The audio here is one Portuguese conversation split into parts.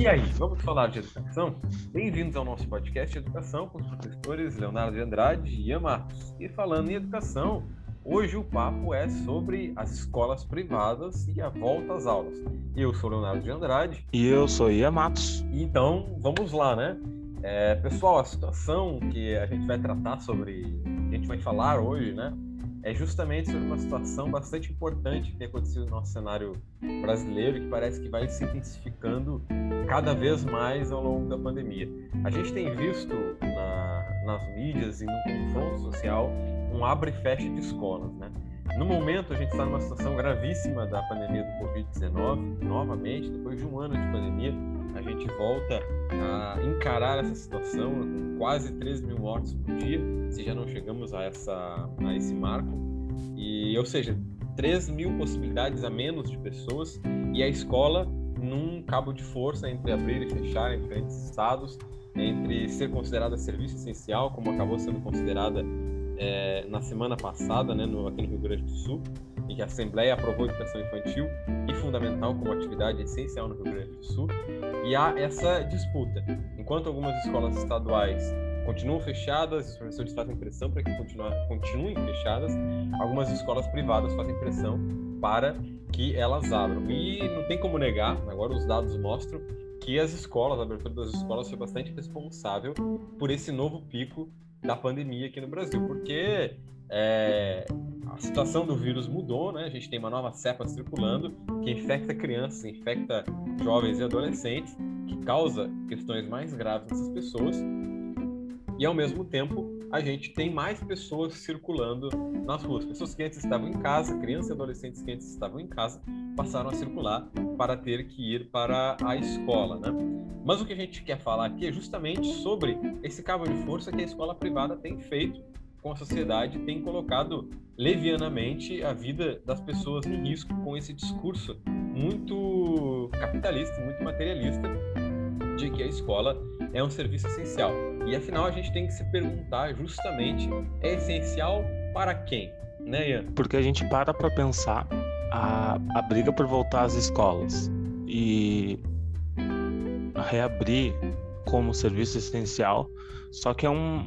E aí, vamos falar de educação? Bem-vindos ao nosso podcast de educação com os professores Leonardo de Andrade e Ian Matos. E falando em educação, hoje o papo é sobre as escolas privadas e a volta às aulas. Eu sou Leonardo de Andrade. E eu sou Ian Matos. Então, vamos lá, né? É, pessoal, a situação que a gente vai tratar sobre, que a gente vai falar hoje, né? é justamente sobre uma situação bastante importante que tem acontecido no nosso cenário brasileiro que parece que vai se intensificando cada vez mais ao longo da pandemia. A gente tem visto na, nas mídias e no confronto social um abre e fecha de escolas, né? No momento, a gente está numa situação gravíssima da pandemia do Covid-19. Novamente, depois de um ano de pandemia, a gente volta a encarar essa situação com quase 3 mil mortes por dia, se já não chegamos a, essa, a esse marco. E, ou seja, 3 mil possibilidades a menos de pessoas e a escola num cabo de força entre abrir e fechar em diferentes estados, entre ser considerada serviço essencial, como acabou sendo considerada é, na semana passada, né, no, aqui no Rio Grande do Sul, em que a Assembleia aprovou a educação infantil e fundamental como atividade essencial no Rio Grande do Sul. E há essa disputa. Enquanto algumas escolas estaduais continuam fechadas, os professores fazem pressão para que continuem fechadas, algumas escolas privadas fazem pressão para que elas abram. E não tem como negar, agora os dados mostram que as escolas, a abertura das escolas foi bastante responsável por esse novo pico da pandemia aqui no Brasil, porque é, a situação do vírus mudou, né? A gente tem uma nova cepa circulando que infecta crianças, infecta jovens e adolescentes, que causa questões mais graves nessas pessoas. E ao mesmo tempo, a gente tem mais pessoas circulando nas ruas. Pessoas que antes estavam em casa, crianças e adolescentes que antes estavam em casa, passaram a circular para ter que ir para a escola, né? Mas o que a gente quer falar aqui é justamente sobre esse cabo de força que a escola privada tem feito com a sociedade, tem colocado levianamente a vida das pessoas em risco com esse discurso muito capitalista, muito materialista de que a escola é um serviço essencial. E afinal a gente tem que se perguntar justamente é essencial para quem, né, Ian? Porque a gente para para pensar a, a briga por voltar às escolas e reabrir como serviço essencial, só que é um,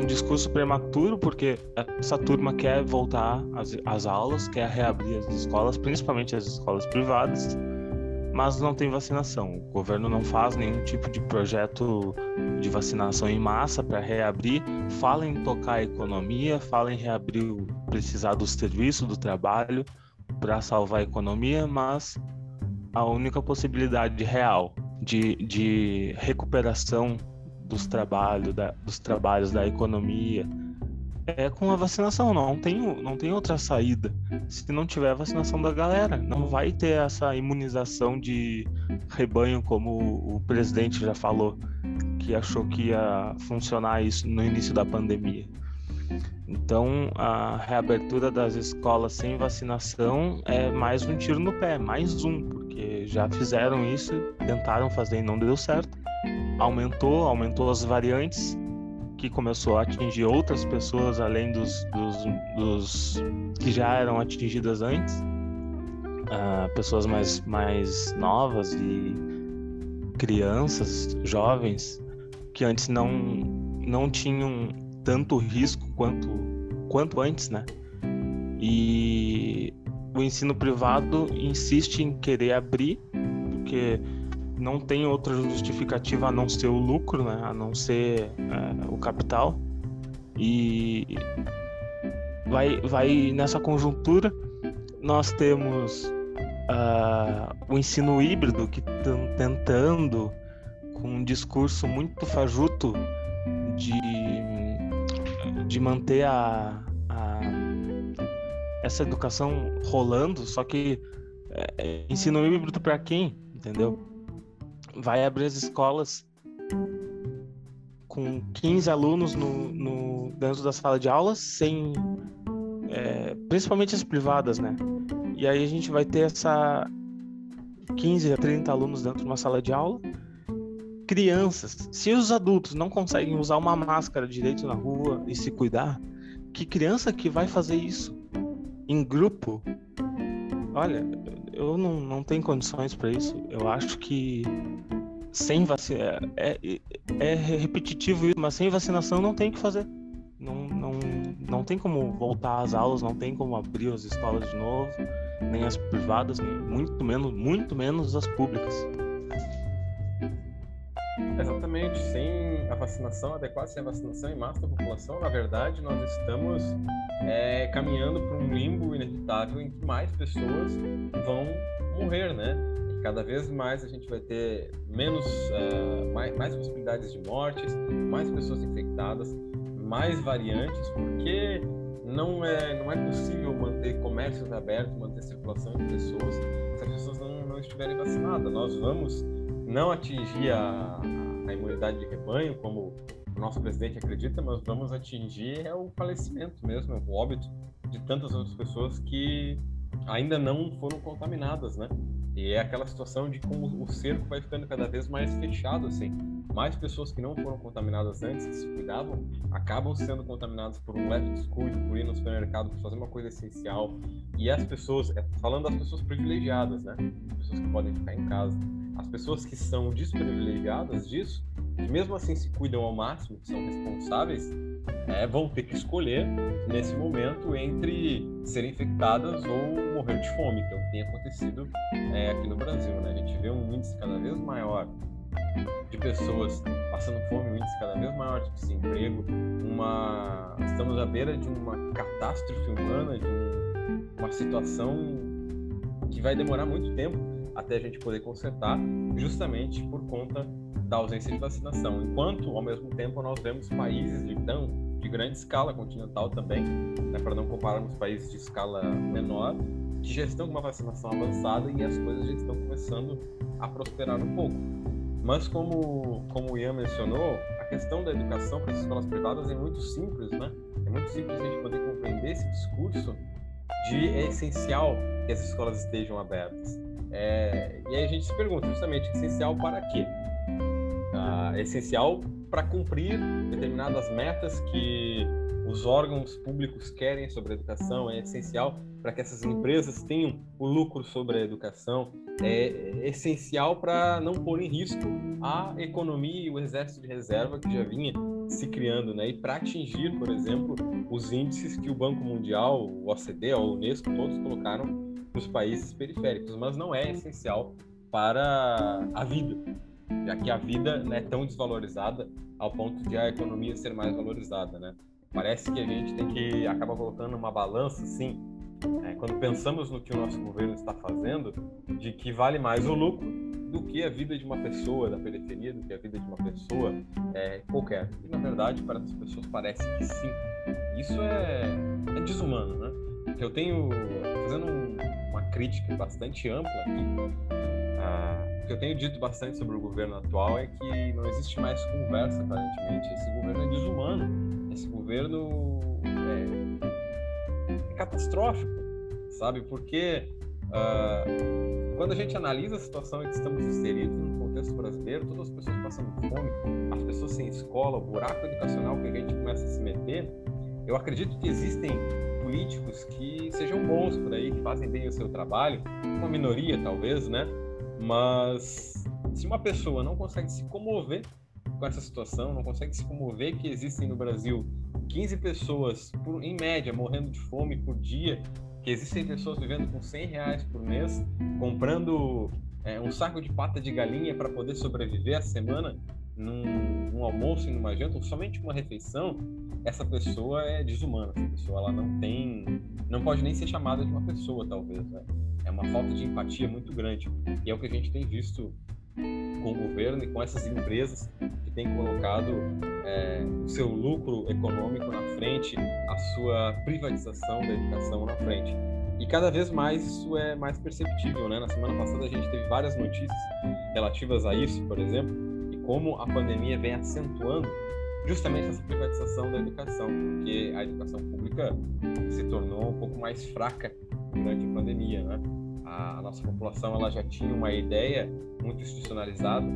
um discurso prematuro porque essa turma quer voltar às, às aulas, quer reabrir as escolas, principalmente as escolas privadas, mas não tem vacinação. O governo não faz nenhum tipo de projeto de vacinação em massa para reabrir. Fala em tocar a economia, fala em reabrir, precisar do serviço, do trabalho para salvar a economia, mas a única possibilidade real de, de recuperação dos trabalhos, da, dos trabalhos da economia é com a vacinação, não tem, não tem outra saída. Se não tiver a vacinação da galera, não vai ter essa imunização de rebanho, como o presidente já falou, que achou que ia funcionar isso no início da pandemia. Então, a reabertura das escolas sem vacinação é mais um tiro no pé, mais um, porque já fizeram isso, tentaram fazer e não deu certo. Aumentou, aumentou as variantes, que começou a atingir outras pessoas além dos, dos, dos que já eram atingidas antes, uh, pessoas mais, mais novas e crianças, jovens, que antes não, não tinham tanto risco quanto, quanto antes, né? E o ensino privado insiste em querer abrir, porque não tem outra justificativa a não ser o lucro, né? A não ser é, o capital. E vai, vai nessa conjuntura nós temos uh, o ensino híbrido que estão tentando com um discurso muito fajuto de de manter a, a essa educação rolando, só que é, é ensino híbrido para quem, entendeu? Vai abrir as escolas com 15 alunos no, no dentro da sala de aula, sem é, principalmente as privadas, né? E aí a gente vai ter essa 15 a 30 alunos dentro de uma sala de aula crianças. Se os adultos não conseguem usar uma máscara direito na rua e se cuidar, que criança que vai fazer isso em grupo? Olha, eu não, não tenho condições para isso. Eu acho que sem vacina. É, é, é, repetitivo isso, mas sem vacinação não tem o que fazer. Não, não, não tem como voltar às aulas, não tem como abrir as escolas de novo, nem as privadas, nem, muito menos, muito menos as públicas. Exatamente, sem vacinação adequada, a vacinação em massa da população, na verdade, nós estamos é, caminhando para um limbo inevitável em que mais pessoas vão morrer, né? E cada vez mais a gente vai ter menos, uh, mais, mais possibilidades de mortes, mais pessoas infectadas, mais variantes, porque não é, não é possível manter comércios abertos, manter circulação de pessoas se as pessoas não, não estiverem vacinadas. Nós vamos não atingir a, a imunidade de rebanho, como o nosso presidente acredita, mas vamos atingir é o falecimento mesmo, o óbito de tantas outras pessoas que ainda não foram contaminadas, né? E é aquela situação de como o cerco vai ficando cada vez mais fechado, assim. Mais pessoas que não foram contaminadas antes, que se cuidavam, acabam sendo contaminadas por um leve descuido, por ir no supermercado, por fazer uma coisa essencial. E as pessoas, é, falando das pessoas privilegiadas, né? Pessoas que podem ficar em casa. As pessoas que são desprivilegiadas disso, que mesmo assim se cuidam ao máximo, que são responsáveis, é, vão ter que escolher nesse momento entre serem infectadas ou morrer de fome, que é o que tem acontecido é, aqui no Brasil. Né? A gente vê um índice cada vez maior de pessoas passando fome, um índice cada vez maior de desemprego, uma... estamos à beira de uma catástrofe humana, de um... uma situação que vai demorar muito tempo até a gente poder consertar, justamente por conta da ausência de vacinação. Enquanto, ao mesmo tempo, nós vemos países de, tão, de grande escala continental também, né, para não compararmos países de escala menor, que já estão com uma vacinação avançada e as coisas já estão começando a prosperar um pouco. Mas como, como o Ian mencionou, a questão da educação para as escolas privadas é muito simples, né? É muito simples a gente poder compreender esse discurso de é essencial que as escolas estejam abertas. É, e aí a gente se pergunta justamente, essencial para quê? é essencial para cumprir determinadas metas que os órgãos públicos querem sobre a educação, é essencial para que essas empresas tenham o lucro sobre a educação, é essencial para não pôr em risco a economia e o exército de reserva que já vinha se criando, né? E para atingir, por exemplo, os índices que o Banco Mundial, o OCDE, a Unesco, todos colocaram nos países periféricos, mas não é essencial para a vida já que a vida é né, tão desvalorizada ao ponto de a economia ser mais valorizada, né? Parece que a gente tem que acaba colocando uma balança, assim, é, quando pensamos no que o nosso governo está fazendo, de que vale mais o lucro do que a vida de uma pessoa da periferia, do que a vida de uma pessoa é, qualquer. E na verdade, para as pessoas parece que sim. Isso é, é desumano, né? Eu tenho fazendo um, crítica bastante ampla aqui que eu tenho dito bastante sobre o governo atual é que não existe mais conversa, aparentemente. Esse governo é desumano. Esse governo é, é catastrófico, sabe? Porque uh, quando a gente analisa a situação em que estamos inseridos no contexto brasileiro, todas as pessoas passando fome, as pessoas sem escola, o buraco educacional que a gente começa a se meter, eu acredito que existem políticos que sejam bons por aí, que fazem bem o seu trabalho, uma minoria talvez, né? Mas se uma pessoa não consegue se comover com essa situação, não consegue se comover que existem no Brasil 15 pessoas, por, em média, morrendo de fome por dia, que existem pessoas vivendo com 100 reais por mês, comprando é, um saco de pata de galinha para poder sobreviver a semana num, num, almoço e numa janta, ou somente uma refeição, essa pessoa é desumana. Essa pessoa ela não tem, não pode nem ser chamada de uma pessoa, talvez. Né? É uma falta de empatia muito grande. E é o que a gente tem visto com o governo e com essas empresas que têm colocado é, o seu lucro econômico na frente, a sua privatização da educação na frente. E cada vez mais isso é mais perceptível, né? Na semana passada a gente teve várias notícias relativas a isso, por exemplo, e como a pandemia vem acentuando justamente essa privatização da educação, porque a educação pública se tornou um pouco mais fraca durante a pandemia, né? A, nossa população ela já tinha uma ideia muito institucionalizada,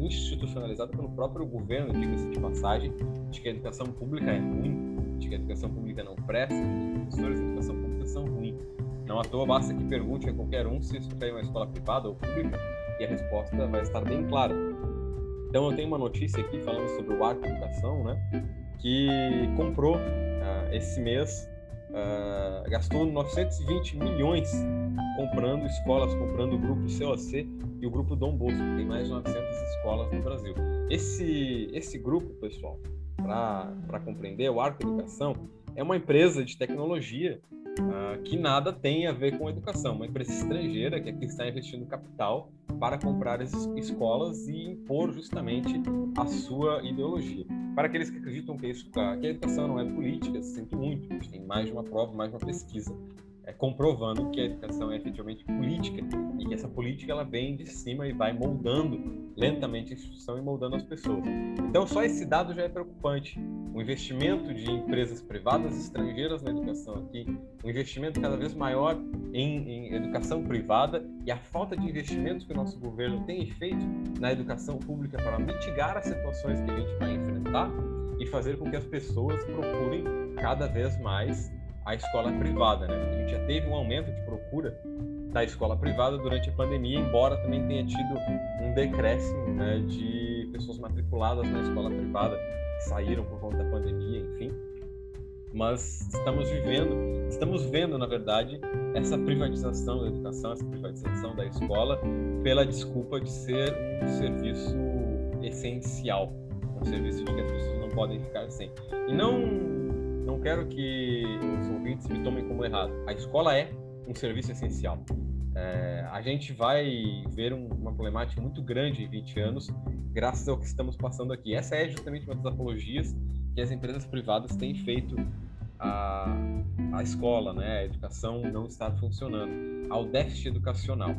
institucionalizada pelo próprio governo, diga-se de passagem, de que a educação pública é ruim, de que a educação pública não presta, de que os professores da educação pública são ruins. Não à toa basta que pergunte a qualquer um se isso é uma escola privada ou pública, e a resposta vai estar bem clara. Então eu tenho uma notícia aqui falando sobre o Arco Educação, né? Que comprou uh, esse mês, uh, gastou 920 milhões comprando escolas, comprando o grupo COC e o grupo Dom Bosco, tem mais de 900 escolas no Brasil. Esse, esse grupo, pessoal, para compreender, o Arco Educação é uma empresa de tecnologia uh, que nada tem a ver com educação, uma empresa estrangeira que aqui está investindo capital para comprar as escolas e impor justamente a sua ideologia. Para aqueles que acreditam que, isso, que a educação não é política, sinto muito, tem mais de uma prova, mais de uma pesquisa é, comprovando que a educação é efetivamente política e que essa política ela vem de cima e vai moldando lentamente a instituição e moldando as pessoas. Então, só esse dado já é preocupante. O investimento de empresas privadas estrangeiras na educação aqui, um investimento cada vez maior em, em educação privada e a falta de investimentos que o nosso governo tem feito na educação pública para mitigar as situações que a gente vai enfrentar e fazer com que as pessoas procurem cada vez mais a escola privada, né? A gente já teve um aumento de procura da escola privada durante a pandemia, embora também tenha tido um decréscimo né, de pessoas matriculadas na escola privada que saíram por conta da pandemia, enfim. Mas estamos vivendo, estamos vendo, na verdade, essa privatização da educação, essa privatização da escola, pela desculpa de ser um serviço essencial, um serviço de que as pessoas não podem ficar sem. E não não quero que os ouvintes me tomem como errado. A escola é um serviço essencial. É, a gente vai ver um, uma problemática muito grande em 20 anos, graças ao que estamos passando aqui. Essa é justamente uma das apologias que as empresas privadas têm feito à, à escola, né? a educação não está funcionando, ao déficit educacional.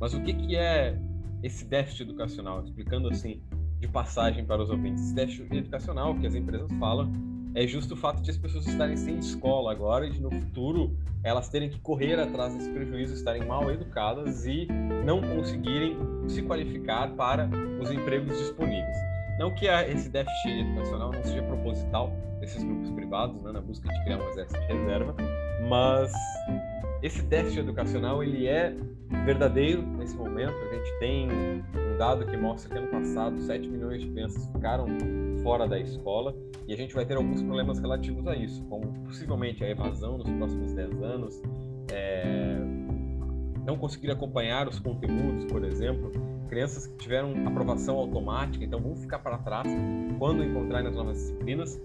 Mas o que, que é esse déficit educacional? Explicando assim, de passagem para os ouvintes. Esse déficit educacional que as empresas falam é justo o fato de as pessoas estarem sem escola agora e no futuro elas terem que correr atrás desse prejuízo, estarem mal educadas e não conseguirem se qualificar para os empregos disponíveis. Não que esse déficit educacional não seja proposital desses grupos privados, né, na busca de criar um exército de reserva, mas esse déficit educacional ele é verdadeiro nesse momento. A gente tem um dado que mostra que ano passado 7 milhões de crianças ficaram fora da escola e a gente vai ter alguns problemas relativos a isso, como possivelmente a evasão nos próximos 10 anos, é, não conseguir acompanhar os conteúdos, por exemplo, crianças que tiveram aprovação automática, então vão ficar para trás quando encontrarem as novas disciplinas,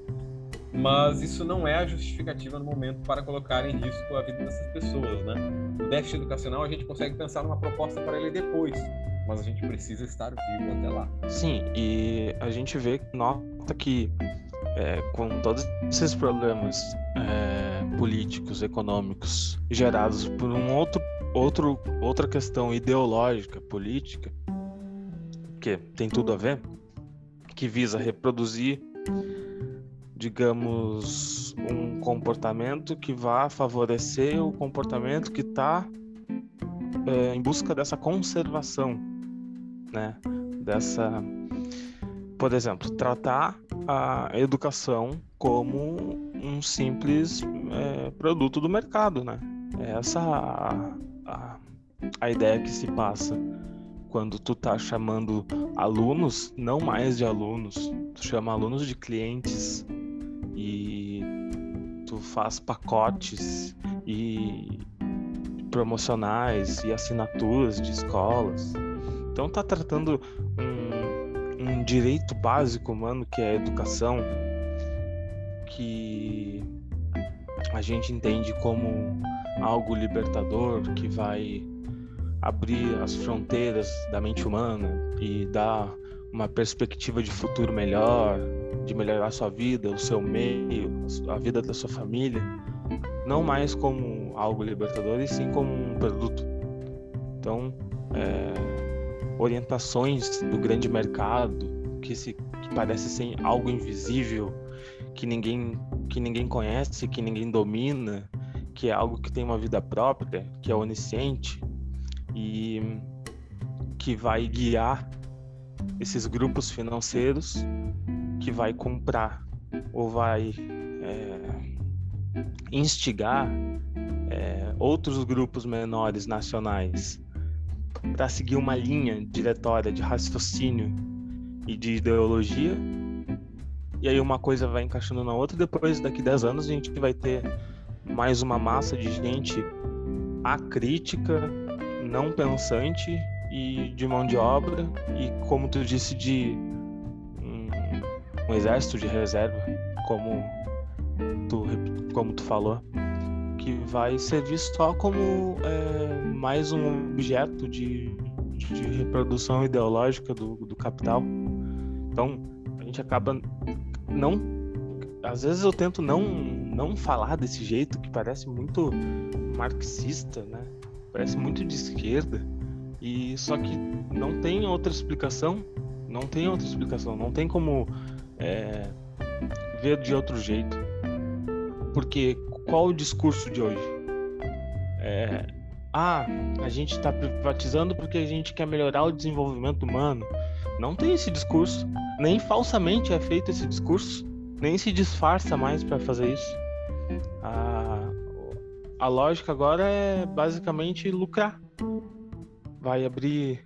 mas isso não é a justificativa no momento para colocar em risco a vida dessas pessoas, né? O déficit educacional a gente consegue pensar numa proposta para ele depois, mas a gente precisa estar vivo até lá. Sim, e a gente vê, nota que é, com todos esses problemas é, políticos, econômicos gerados por um outro, outro, outra questão ideológica, política, que tem tudo a ver, que visa reproduzir, digamos, um comportamento que vá favorecer o comportamento que está é, em busca dessa conservação né? Dessa, por exemplo, tratar a educação como um simples é, produto do mercado, né? É essa a, a, a ideia que se passa quando tu tá chamando alunos, não mais de alunos, tu chama alunos de clientes e tu faz pacotes e promocionais e assinaturas de escolas então tá tratando um, um direito básico humano que é a educação, que a gente entende como algo libertador que vai abrir as fronteiras da mente humana e dar uma perspectiva de futuro melhor, de melhorar a sua vida, o seu meio, a vida da sua família, não mais como algo libertador e sim como um produto. Então, é, orientações do grande mercado que, se, que parece ser algo invisível, que ninguém, que ninguém conhece, que ninguém domina, que é algo que tem uma vida própria, que é onisciente e que vai guiar esses grupos financeiros que vai comprar ou vai é, instigar é, outros grupos menores nacionais para seguir uma linha diretória de raciocínio e de ideologia. E aí uma coisa vai encaixando na outra, depois daqui 10 anos a gente vai ter mais uma massa de gente acrítica, não pensante e de mão de obra e como tu disse de um, um exército de reserva, como tu como tu falou, que vai servir só como é, mais um objeto de, de reprodução ideológica do, do capital. Então a gente acaba não às vezes eu tento não não falar desse jeito que parece muito marxista, né? Parece muito de esquerda. E só que não tem outra explicação. Não tem outra explicação. Não tem como é, ver de outro jeito. Porque qual o discurso de hoje? É, ah, a gente está privatizando porque a gente quer melhorar o desenvolvimento humano. Não tem esse discurso. Nem falsamente é feito esse discurso. Nem se disfarça mais para fazer isso. A, a lógica agora é basicamente lucrar. Vai abrir,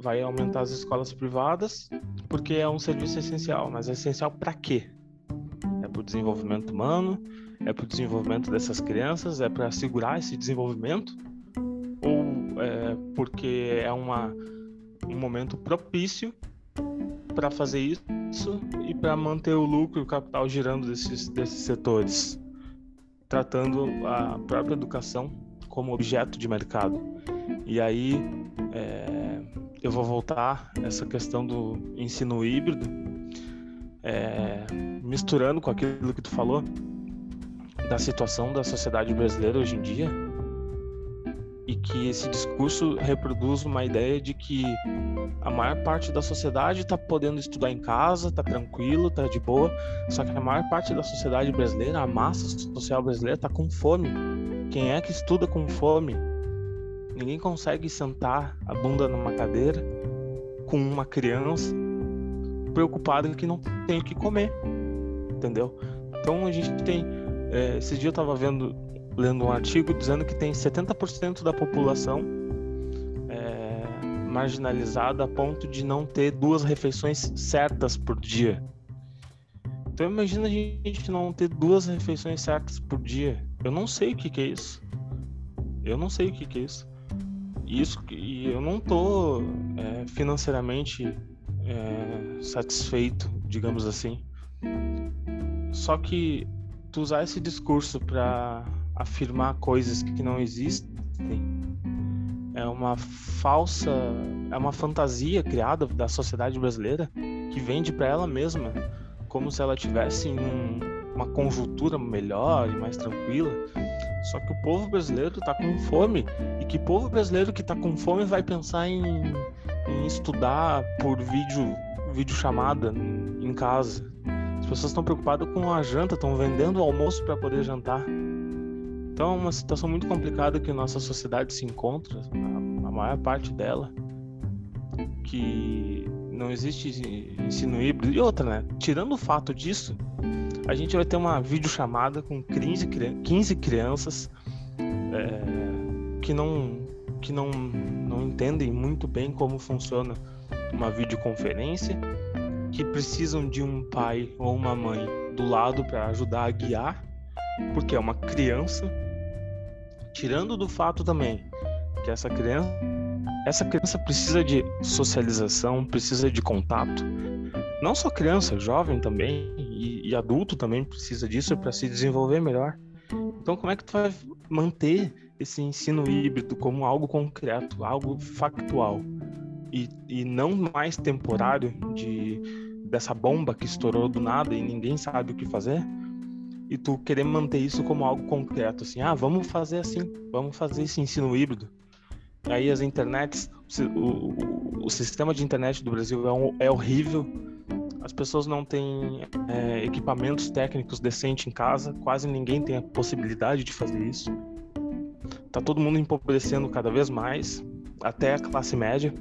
vai aumentar as escolas privadas porque é um serviço essencial. Mas é essencial para quê? É para o desenvolvimento humano? É para o desenvolvimento dessas crianças? É para assegurar esse desenvolvimento? Ou é porque é uma, um momento propício para fazer isso e para manter o lucro e o capital girando desses, desses setores, tratando a própria educação como objeto de mercado. E aí é, eu vou voltar essa questão do ensino híbrido, é, misturando com aquilo que tu falou da situação da sociedade brasileira hoje em dia e que esse discurso reproduz uma ideia de que a maior parte da sociedade está podendo estudar em casa, está tranquilo, está de boa, só que a maior parte da sociedade brasileira, a massa social brasileira, está com fome. Quem é que estuda com fome? Ninguém consegue sentar a bunda numa cadeira com uma criança preocupada que não tem o que comer, entendeu? Então a gente tem. É, esse dia eu estava vendo lendo um artigo dizendo que tem 70% da população é, marginalizada a ponto de não ter duas refeições certas por dia. Então imagina a gente não ter duas refeições certas por dia. Eu não sei o que, que é isso. Eu não sei o que, que é isso. Isso e eu não tô é, financeiramente é, satisfeito, digamos assim. Só que tu usar esse discurso para afirmar coisas que não existem é uma falsa, é uma fantasia criada da sociedade brasileira que vende para ela mesma como se ela tivesse um, uma conjuntura melhor e mais tranquila. Só que o povo brasileiro está com fome e que povo brasileiro que está com fome vai pensar em, em estudar por vídeo, vídeo chamada em casa. As pessoas estão preocupadas com a janta, estão vendendo o almoço para poder jantar. Então é uma situação muito complicada que nossa sociedade se encontra, a, maior parte dela, que não existe ensino híbrido. E outra, né? Tirando o fato disso, a gente vai ter uma videochamada com 15, 15 crianças é, que, não, que não, não entendem muito bem como funciona uma videoconferência, que precisam de um pai ou uma mãe do lado para ajudar a guiar, porque é uma criança tirando do fato também que essa criança essa criança precisa de socialização, precisa de contato. Não só criança, jovem também e, e adulto também precisa disso para se desenvolver melhor. Então, como é que tu vai manter esse ensino híbrido como algo concreto, algo factual e, e não mais temporário de dessa bomba que estourou do nada e ninguém sabe o que fazer? e tu querer manter isso como algo concreto, assim, ah, vamos fazer assim, vamos fazer esse ensino híbrido. Aí as internets, o, o, o sistema de internet do Brasil é, um, é horrível, as pessoas não têm é, equipamentos técnicos decentes em casa, quase ninguém tem a possibilidade de fazer isso. Tá todo mundo empobrecendo cada vez mais, até a classe média.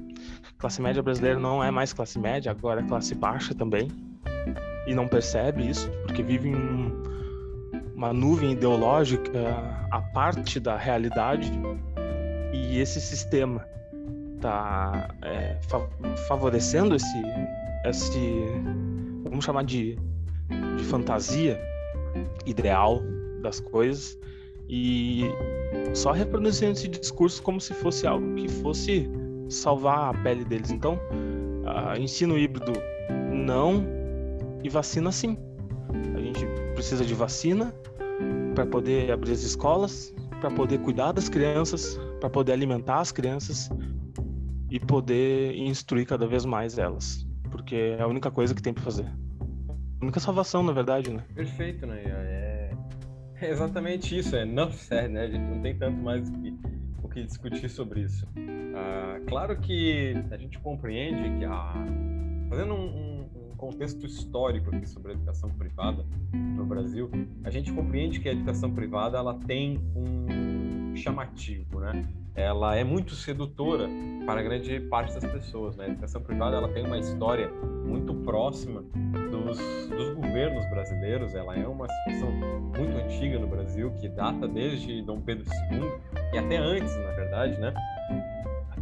Classe média brasileira não é mais classe média, agora é classe baixa também. E não percebe isso, porque vive em um, uma nuvem ideológica a parte da realidade e esse sistema tá é, fa favorecendo esse, esse, vamos chamar de, de fantasia ideal das coisas e só reproduzindo esse discurso como se fosse algo que fosse salvar a pele deles. Então, uh, ensino híbrido não e vacina sim. A gente precisa de vacina para poder abrir as escolas, para poder cuidar das crianças, para poder alimentar as crianças e poder instruir cada vez mais elas, porque é a única coisa que tem para fazer. A única salvação, na verdade, né? Perfeito, né? É, exatamente isso, é não sério, né? A gente não tem tanto mais o que, o que discutir sobre isso. Ah, claro que a gente compreende que a fazendo um, um contexto histórico aqui sobre a educação privada no Brasil, a gente compreende que a educação privada ela tem um chamativo, né? Ela é muito sedutora para grande parte das pessoas, né? A educação privada ela tem uma história muito próxima dos, dos governos brasileiros. Ela é uma situação muito antiga no Brasil que data desde Dom Pedro II e até antes, na verdade, né?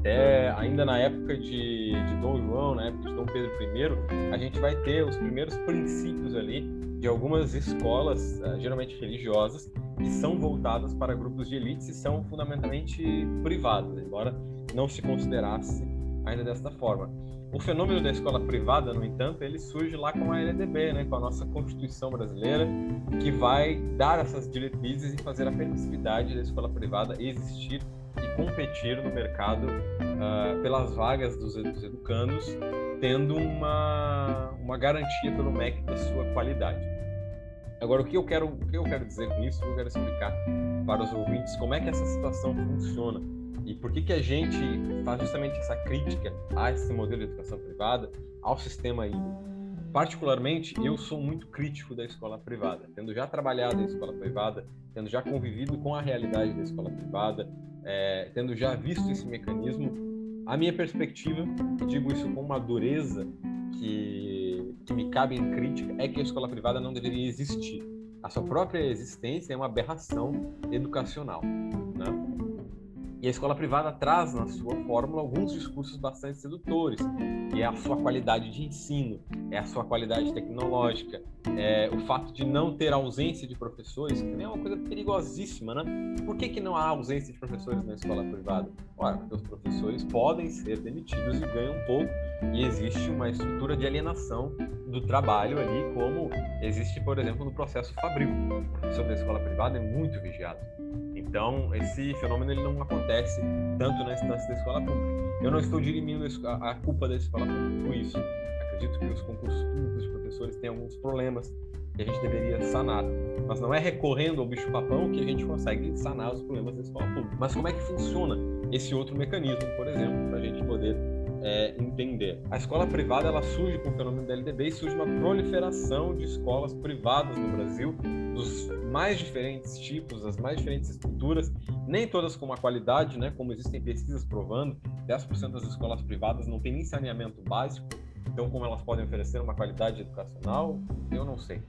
até ainda na época de, de Dom João, na época de Dom Pedro I, a gente vai ter os primeiros princípios ali de algumas escolas, eh, geralmente religiosas, que são voltadas para grupos de elites e são fundamentalmente privadas, embora não se considerasse ainda desta forma. O fenômeno da escola privada, no entanto, ele surge lá com a LDB, né, com a nossa Constituição brasileira, que vai dar essas diretrizes e fazer a permissividade da escola privada existir e competir no mercado uh, pelas vagas dos, dos, educandos, tendo uma, uma garantia pelo MEC da sua qualidade. Agora, o que eu quero, o que eu quero dizer com isso, eu quero explicar para os ouvintes como é que essa situação funciona e por que, que a gente faz justamente essa crítica a esse modelo de educação privada, ao sistema híbrido. Particularmente, eu sou muito crítico da escola privada, tendo já trabalhado em escola privada, tendo já convivido com a realidade da escola privada, é, tendo já visto esse mecanismo, a minha perspectiva, e digo isso com uma dureza que, que me cabe em crítica, é que a escola privada não deveria existir. A sua própria existência é uma aberração educacional. Né? E a escola privada traz na sua fórmula alguns discursos bastante sedutores, que é a sua qualidade de ensino, é a sua qualidade tecnológica, é o fato de não ter ausência de professores, que também é uma coisa perigosíssima, né? Por que, que não há ausência de professores na escola privada? Ora, porque os professores podem ser demitidos e ganham pouco, e existe uma estrutura de alienação do trabalho ali, como existe, por exemplo, no processo fabril. Professor da escola privada é muito vigiado. Então, esse fenômeno ele não acontece tanto na instância da escola pública. Eu não estou dirimindo a culpa da escola pública por isso. Acredito que os concursos públicos de professores têm alguns problemas que a gente deveria sanar. Mas não é recorrendo ao bicho-papão que a gente consegue sanar os problemas da escola pública. Mas como é que funciona esse outro mecanismo, por exemplo, para a gente poder é, entender. A escola privada ela surge com o fenômeno da LDB e surge uma proliferação de escolas privadas no Brasil, dos mais diferentes tipos, das mais diferentes estruturas, nem todas com uma qualidade, né, como existem pesquisas provando, 10% das escolas privadas não tem nem saneamento básico, então como elas podem oferecer uma qualidade educacional, eu não sei.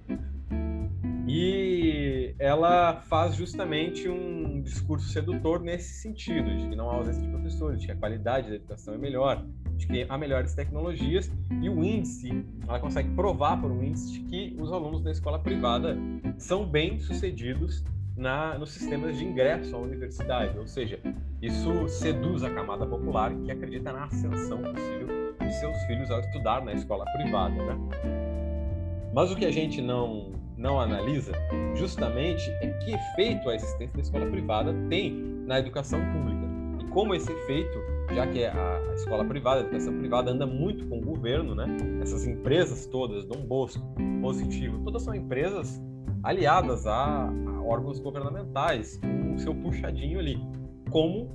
E ela faz justamente um discurso sedutor nesse sentido, de que não há ausência de professores, de que a qualidade da educação é melhor, de que há melhores tecnologias e o índice, ela consegue provar por um índice de que os alunos da escola privada são bem sucedidos nos sistemas de ingresso à universidade, ou seja, isso seduz a camada popular que acredita na ascensão possível seus filhos ao estudar na escola privada, né? Mas o que a gente não não analisa justamente é que efeito a existência da escola privada tem na educação pública e como esse efeito já que a, a escola privada, a educação privada anda muito com o governo, né? Essas empresas todas, Dom Bosco, Positivo, todas são empresas aliadas a, a órgãos governamentais, com o seu puxadinho ali. Como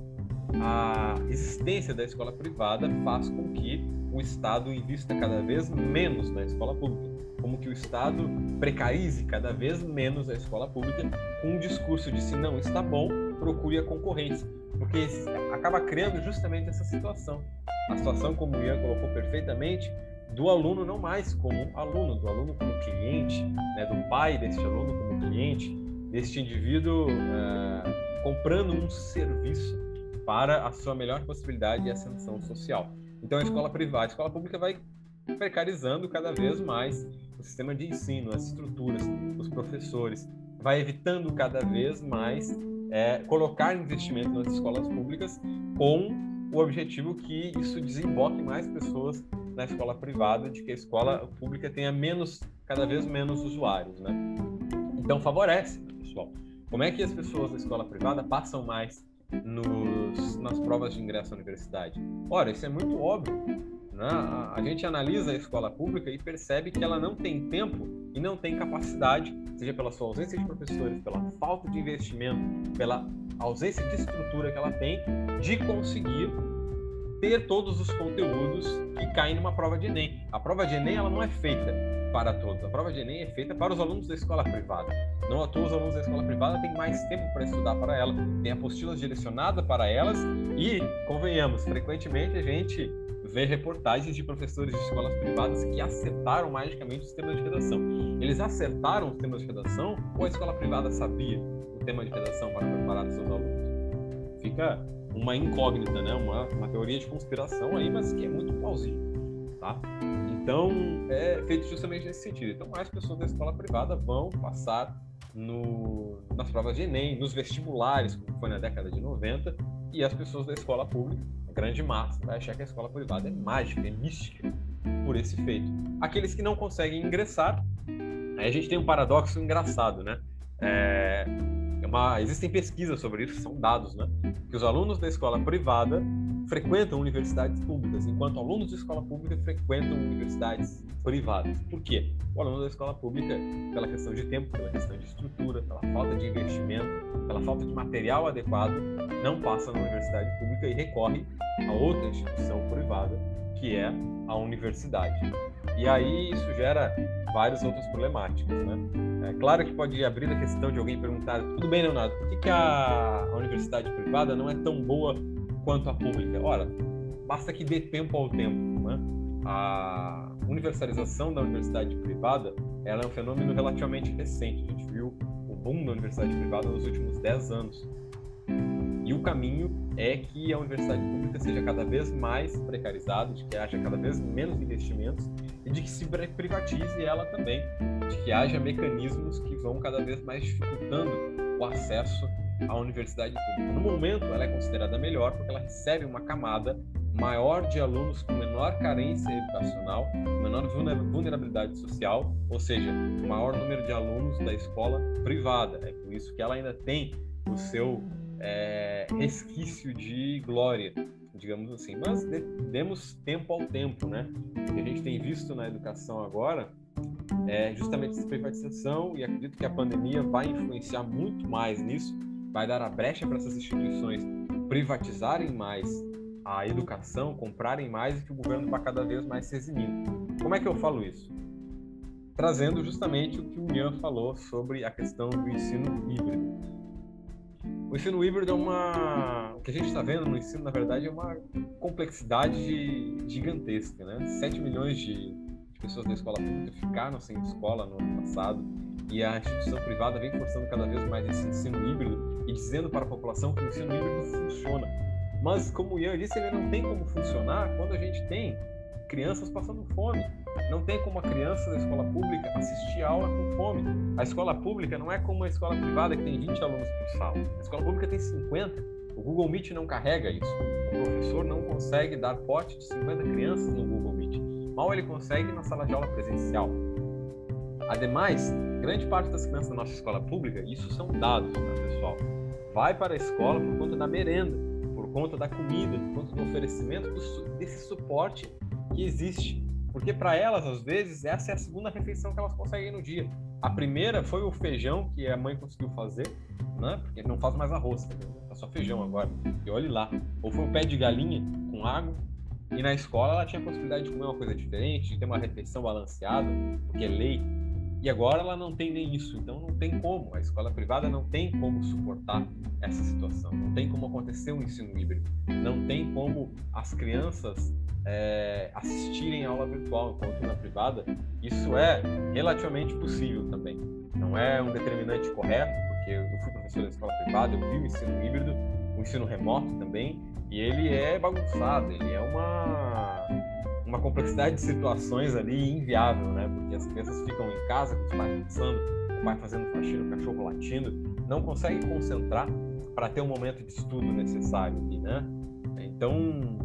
a existência da escola privada faz com que o Estado invista cada vez menos na escola pública, como que o Estado precarize cada vez menos a escola pública com um discurso de se não está bom, procure a concorrência. Porque acaba criando justamente essa situação. A situação, como o Ian colocou perfeitamente, do aluno não mais como aluno, do aluno como cliente, né, do pai deste aluno como cliente, deste indivíduo uh, comprando um serviço para a sua melhor possibilidade de ascensão social. Então, a escola privada, a escola pública vai precarizando cada vez mais o sistema de ensino, as estruturas, os professores, vai evitando cada vez mais é, colocar investimento nas escolas públicas com o objetivo que isso desemboque mais pessoas na escola privada, de que a escola pública tenha menos, cada vez menos usuários, né? Então favorece, pessoal. Como é que as pessoas da escola privada passam mais nos, nas provas de ingresso à universidade? Ora, isso é muito óbvio. Né? A, a gente analisa a escola pública e percebe que ela não tem tempo e não tem capacidade, seja pela sua ausência de professores, pela falta de investimento, pela ausência de estrutura que ela tem, de conseguir ter todos os conteúdos que caem numa prova de Enem. A prova de Enem ela não é feita para todos. A prova de Enem é feita para os alunos da escola privada. Não a todos os alunos da escola privada têm mais tempo para estudar para ela, tem apostilas direcionadas para elas e, convenhamos, frequentemente a gente ver reportagens de professores de escolas privadas que acertaram magicamente os temas de redação. Eles acertaram os temas de redação ou a escola privada sabia o tema de redação para preparar os seus alunos? Fica uma incógnita, né? uma, uma teoria de conspiração aí, mas que é muito plausível. Tá? Então, é feito justamente nesse sentido. Então, mais pessoas da escola privada vão passar no, nas provas de Enem, nos vestibulares, como foi na década de 90, e as pessoas da escola pública grande massa vai achar que a escola privada é mágica, é mística por esse feito. Aqueles que não conseguem ingressar, aí a gente tem um paradoxo engraçado, né? É uma, existem pesquisas sobre isso, são dados, né? Que os alunos da escola privada frequentam universidades públicas, enquanto alunos de escola pública frequentam universidades privadas. Por quê? O aluno da escola pública, pela questão de tempo, pela questão de estrutura, pela falta de investimento, pela falta de material adequado, não passa na universidade pública e recorre a outra instituição privada, que é a universidade. E aí isso gera várias outras problemáticas, né? É claro que pode abrir a questão de alguém perguntar, tudo bem, Leonardo, por que, que a, universidade privada não é tão boa quanto a pública? Ora, basta que dê tempo ao tempo. Né? A universalização da universidade privada ela é um fenômeno relativamente recente. A gente viu o boom da universidade privada nos últimos 10 anos. E o caminho é que a universidade pública seja cada vez mais precarizada, de que haja cada vez menos investimentos e de que se privatize ela também, de que haja mecanismos que vão cada vez mais dificultando o acesso a universidade pública. No momento, ela é considerada melhor porque ela recebe uma camada maior de alunos com menor carência educacional, menor vulnerabilidade social, ou seja, maior número de alunos da escola privada. É por isso que ela ainda tem o seu é, resquício de glória, digamos assim. Mas demos tempo ao tempo, né? O que a gente tem visto na educação agora é justamente essa privatização e acredito que a pandemia vai influenciar muito mais nisso vai dar a brecha para essas instituições privatizarem mais a educação, comprarem mais e que o governo vai cada vez mais se eximindo. Como é que eu falo isso? Trazendo justamente o que o Ian falou sobre a questão do ensino híbrido. O ensino híbrido é uma. O que a gente está vendo no ensino, na verdade, é uma complexidade gigantesca. Né? 7 milhões de, de pessoas da escola pública ficaram sem escola no ano passado e a instituição privada vem forçando cada vez mais esse ensino híbrido e dizendo para a população que o ensino híbrido funciona. Mas, como o Ian disse, ele não tem como funcionar quando a gente tem crianças passando fome. Não tem como a criança da escola pública assistir a aula com fome. A escola pública não é como a escola privada que tem 20 alunos por sala. A escola pública tem 50. O Google Meet não carrega isso. O professor não consegue dar pote de 50 crianças no Google Meet. Mal ele consegue na sala de aula presencial. Ademais, grande parte das crianças da nossa escola pública, isso são dados, né, pessoal, vai para a escola por conta da merenda, por conta da comida, por conta do oferecimento desse suporte que existe. Porque para elas, às vezes, essa é a segunda refeição que elas conseguem no dia. A primeira foi o feijão que a mãe conseguiu fazer, né? Porque não faz mais arroz, tá é só feijão agora. E olhe lá. Ou foi o pé de galinha com água. E na escola ela tinha a possibilidade de comer uma coisa diferente, de ter uma refeição balanceada, porque é lei e agora ela não tem nem isso, então não tem como. A escola privada não tem como suportar essa situação, não tem como acontecer um ensino híbrido, não tem como as crianças é, assistirem aula virtual enquanto na privada. Isso é relativamente possível também. Não é um determinante correto, porque eu fui professor da escola privada, eu vi o ensino híbrido. o ensino remoto também, e ele é bagunçado, ele é uma, uma complexidade de situações ali inviável, né? Porque as crianças ficam em casa com os pais pensando, o pai fazendo faxina, o cachorro latindo, não conseguem concentrar para ter um momento de estudo necessário ali, né? Então,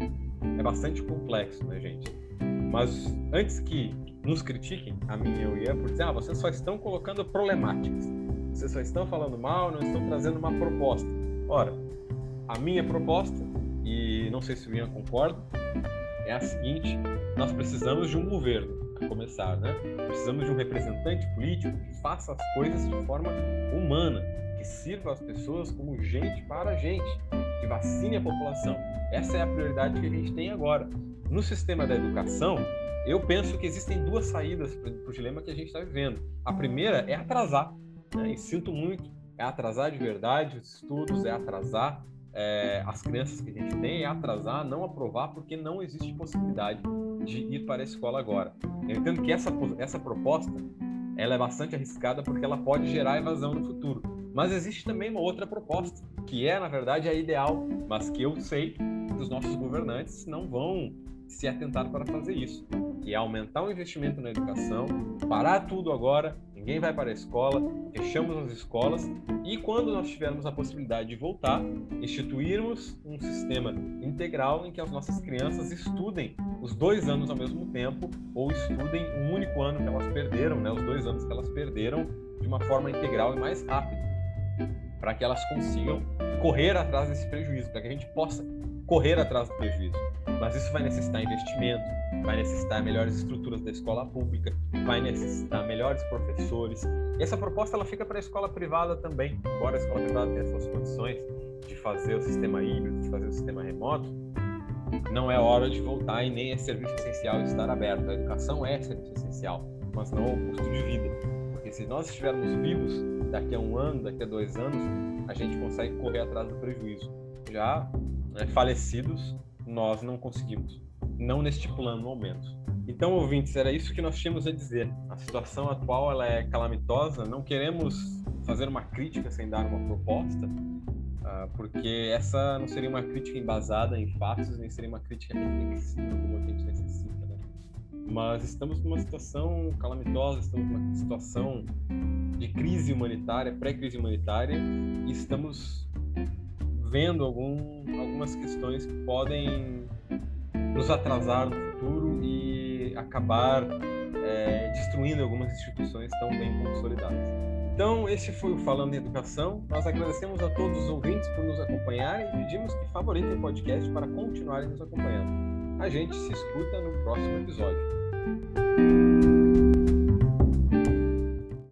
é bastante complexo, né, gente? Mas antes que nos critiquem, a mim e o Ian, por dizer, ah, vocês só estão colocando problemáticas, vocês só estão falando mal, não estão trazendo uma proposta. Ora, a minha proposta, e não sei se o Ian concorda, é a seguinte: nós precisamos de um governo, a começar, né? Precisamos de um representante político que faça as coisas de forma humana, que sirva as pessoas como gente para gente, que vacine a população. Essa é a prioridade que a gente tem agora. No sistema da educação, eu penso que existem duas saídas para o dilema que a gente está vivendo. A primeira é atrasar, né? e sinto muito, é atrasar de verdade os estudos, é atrasar é, as crianças que a gente tem, é atrasar, não aprovar, porque não existe possibilidade de ir para a escola agora. Eu entendo que essa, essa proposta ela é bastante arriscada porque ela pode gerar evasão no futuro. Mas existe também uma outra proposta, que é, na verdade, a ideal, mas que eu sei que os nossos governantes não vão se atentar para fazer isso, que é aumentar o investimento na educação, parar tudo agora, ninguém vai para a escola, fechamos as escolas e quando nós tivermos a possibilidade de voltar, instituirmos um sistema integral em que as nossas crianças estudem os dois anos ao mesmo tempo ou estudem um único ano que elas perderam, né, os dois anos que elas perderam de uma forma integral e mais rápida, para que elas consigam correr atrás desse prejuízo, para que a gente possa correr atrás do prejuízo. Mas isso vai necessitar investimento, vai necessitar melhores estruturas da escola pública, vai necessitar melhores professores. Essa proposta ela fica para a escola privada também, embora a escola privada tenha suas condições de fazer o sistema híbrido, de fazer o sistema remoto, não é hora de voltar e nem é serviço essencial estar aberto. A educação é serviço essencial, mas não ao custo de vida. Porque se nós estivermos vivos daqui a um ano, daqui a dois anos, a gente consegue correr atrás do prejuízo. Já né, falecidos, nós não conseguimos, não neste plano ao menos. Então, ouvintes, era isso que nós tínhamos a dizer. A situação atual ela é calamitosa, não queremos fazer uma crítica sem dar uma proposta, uh, porque essa não seria uma crítica embasada em fatos, nem seria uma crítica reflexiva como a gente necessita. Né? Mas estamos numa situação calamitosa, estamos numa situação de crise humanitária, pré-crise humanitária, e estamos vendo algum, algumas questões que podem nos atrasar no futuro e acabar é, destruindo algumas instituições tão bem consolidadas. Então, esse foi o Falando em Educação. Nós agradecemos a todos os ouvintes por nos acompanharem e pedimos que favoritem o podcast para continuarem nos acompanhando. A gente se escuta no próximo episódio.